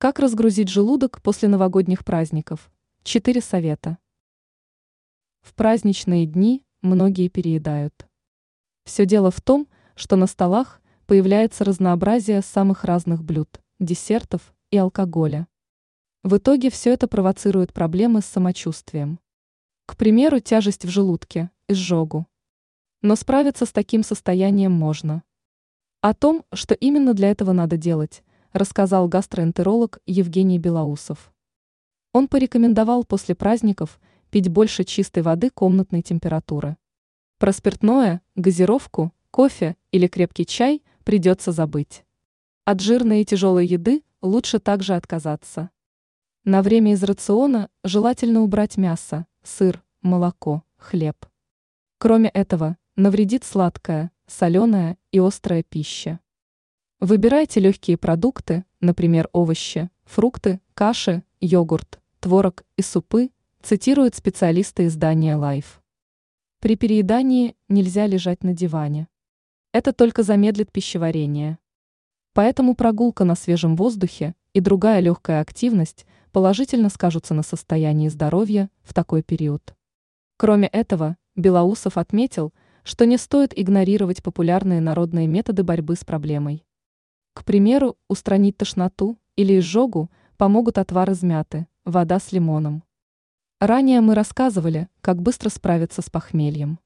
Как разгрузить желудок после новогодних праздников? Четыре совета. В праздничные дни многие переедают. Все дело в том, что на столах появляется разнообразие самых разных блюд, десертов и алкоголя. В итоге все это провоцирует проблемы с самочувствием. К примеру, тяжесть в желудке, изжогу. Но справиться с таким состоянием можно. О том, что именно для этого надо делать, рассказал гастроэнтеролог Евгений Белоусов. Он порекомендовал после праздников пить больше чистой воды комнатной температуры. Про спиртное, газировку, кофе или крепкий чай придется забыть. От жирной и тяжелой еды лучше также отказаться. На время из рациона желательно убрать мясо, сыр, молоко, хлеб. Кроме этого, навредит сладкая, соленая и острая пища. Выбирайте легкие продукты, например, овощи, фрукты, каши, йогурт, творог и супы, цитируют специалисты издания Life. При переедании нельзя лежать на диване. Это только замедлит пищеварение. Поэтому прогулка на свежем воздухе и другая легкая активность положительно скажутся на состоянии здоровья в такой период. Кроме этого, Белоусов отметил, что не стоит игнорировать популярные народные методы борьбы с проблемой. К примеру, устранить тошноту или изжогу помогут отвар из мяты, вода с лимоном. Ранее мы рассказывали, как быстро справиться с похмельем.